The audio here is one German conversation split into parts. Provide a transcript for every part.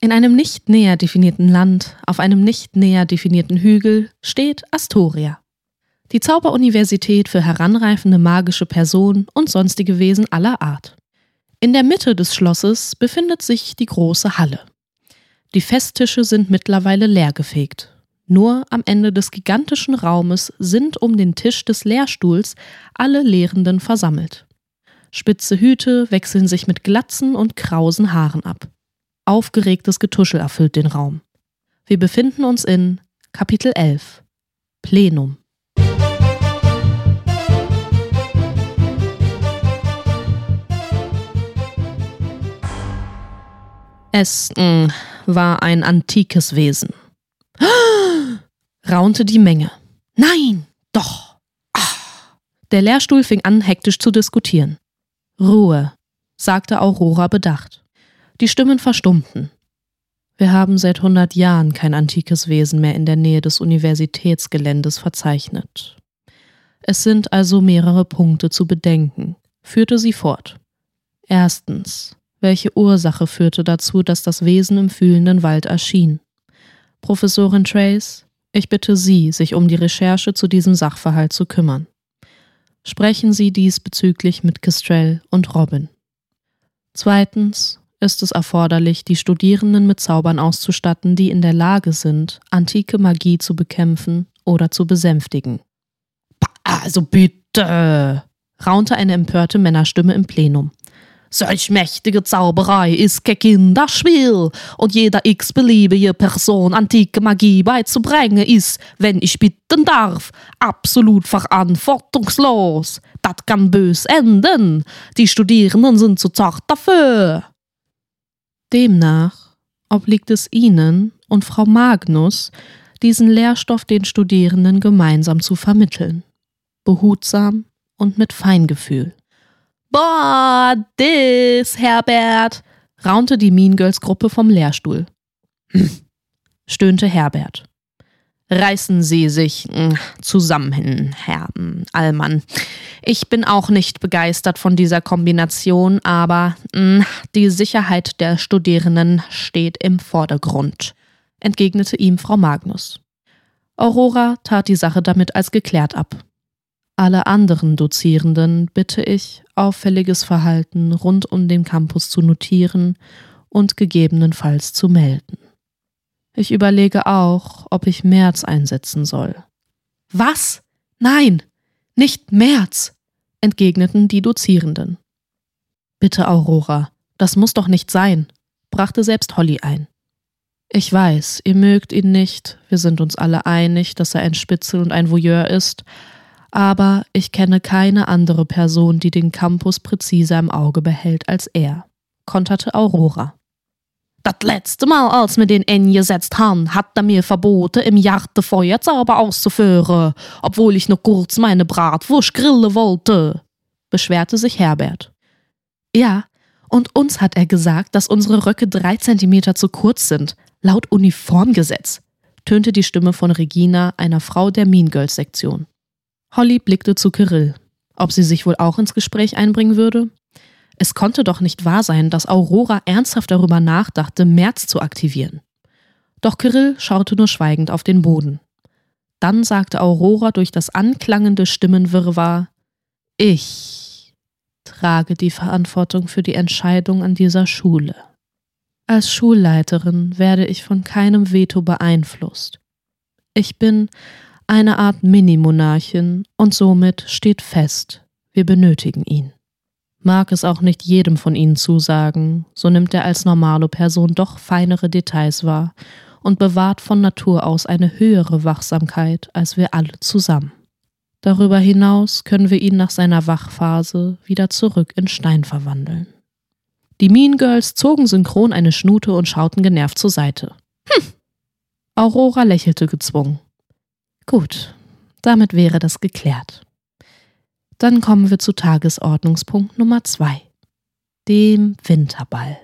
In einem nicht näher definierten Land, auf einem nicht näher definierten Hügel, steht Astoria. Die Zauberuniversität für heranreifende magische Personen und sonstige Wesen aller Art. In der Mitte des Schlosses befindet sich die große Halle. Die Festtische sind mittlerweile leergefegt. Nur am Ende des gigantischen Raumes sind um den Tisch des Lehrstuhls alle Lehrenden versammelt. Spitze Hüte wechseln sich mit glatzen und krausen Haaren ab. Aufgeregtes Getuschel erfüllt den Raum. Wir befinden uns in Kapitel 11 Plenum. Es mh, mm, war ein antikes Wesen. raunte die Menge. Nein, doch. Ah. Der Lehrstuhl fing an, hektisch zu diskutieren. Ruhe, sagte Aurora bedacht. Die Stimmen verstummten. Wir haben seit hundert Jahren kein antikes Wesen mehr in der Nähe des Universitätsgeländes verzeichnet. Es sind also mehrere Punkte zu bedenken, führte sie fort. Erstens, welche Ursache führte dazu, dass das Wesen im fühlenden Wald erschien? Professorin Trace, ich bitte Sie, sich um die Recherche zu diesem Sachverhalt zu kümmern. Sprechen Sie diesbezüglich mit Kestrel und Robin. Zweitens ist es erforderlich, die Studierenden mit Zaubern auszustatten, die in der Lage sind, antike Magie zu bekämpfen oder zu besänftigen. Also bitte, raunte eine empörte Männerstimme im Plenum. Solch mächtige Zauberei ist kein Kinderspiel und jeder x-beliebige Person antike Magie beizubringen ist, wenn ich bitten darf, absolut verantwortungslos. Das kann bös enden. Die Studierenden sind zu zart dafür. Demnach obliegt es Ihnen und Frau Magnus, diesen Lehrstoff den Studierenden gemeinsam zu vermitteln. Behutsam und mit Feingefühl. Boah, dis, Herbert, raunte die Mean Girls Gruppe vom Lehrstuhl. Stöhnte Herbert. Reißen Sie sich hm, zusammen, Herr hm, Allmann. Ich bin auch nicht begeistert von dieser Kombination, aber die Sicherheit der Studierenden steht im Vordergrund, entgegnete ihm Frau Magnus. Aurora tat die Sache damit als geklärt ab. Alle anderen Dozierenden bitte ich, auffälliges Verhalten rund um den Campus zu notieren und gegebenenfalls zu melden. Ich überlege auch, ob ich März einsetzen soll. Was? Nein, nicht März, entgegneten die Dozierenden. Bitte, Aurora, das muss doch nicht sein, brachte selbst Holly ein. Ich weiß, ihr mögt ihn nicht, wir sind uns alle einig, dass er ein Spitzel und ein Voyeur ist, aber ich kenne keine andere Person, die den Campus präziser im Auge behält als er, konterte Aurora. Das letzte Mal, als wir den eingesetzt haben, hat er mir verboten, im Jarte Feuerzauber auszuführen, obwohl ich noch kurz meine Bratwurst grillen wollte, beschwerte sich Herbert. Ja, und uns hat er gesagt, dass unsere Röcke drei Zentimeter zu kurz sind, laut Uniformgesetz, tönte die Stimme von Regina, einer Frau der Mean Girls Sektion. Holly blickte zu Kirill, ob sie sich wohl auch ins Gespräch einbringen würde. Es konnte doch nicht wahr sein, dass Aurora ernsthaft darüber nachdachte, März zu aktivieren. Doch Kirill schaute nur schweigend auf den Boden. Dann sagte Aurora durch das anklangende Stimmenwirrwarr Ich trage die Verantwortung für die Entscheidung an dieser Schule. Als Schulleiterin werde ich von keinem Veto beeinflusst. Ich bin eine Art Mini-Monarchin und somit steht fest, wir benötigen ihn. Mag es auch nicht jedem von ihnen zusagen, so nimmt er als normale Person doch feinere Details wahr und bewahrt von Natur aus eine höhere Wachsamkeit als wir alle zusammen. Darüber hinaus können wir ihn nach seiner Wachphase wieder zurück in Stein verwandeln. Die Mean Girls zogen synchron eine Schnute und schauten genervt zur Seite. Hm. Aurora lächelte gezwungen. Gut, damit wäre das geklärt. Dann kommen wir zu Tagesordnungspunkt Nummer zwei, dem Winterball.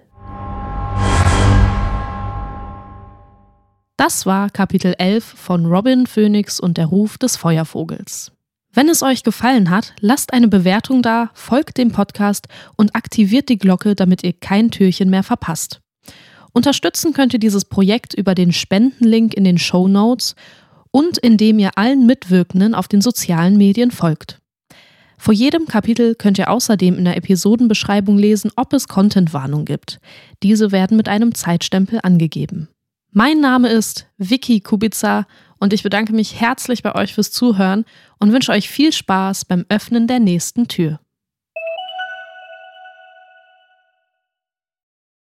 Das war Kapitel 11 von Robin Phoenix und der Ruf des Feuervogels. Wenn es euch gefallen hat, lasst eine Bewertung da, folgt dem Podcast und aktiviert die Glocke, damit ihr kein Türchen mehr verpasst. Unterstützen könnt ihr dieses Projekt über den Spendenlink in den Show Notes und indem ihr allen Mitwirkenden auf den sozialen Medien folgt. Vor jedem Kapitel könnt ihr außerdem in der Episodenbeschreibung lesen, ob es Contentwarnung gibt. Diese werden mit einem Zeitstempel angegeben. Mein Name ist Vicky Kubica und ich bedanke mich herzlich bei euch fürs Zuhören und wünsche euch viel Spaß beim Öffnen der nächsten Tür.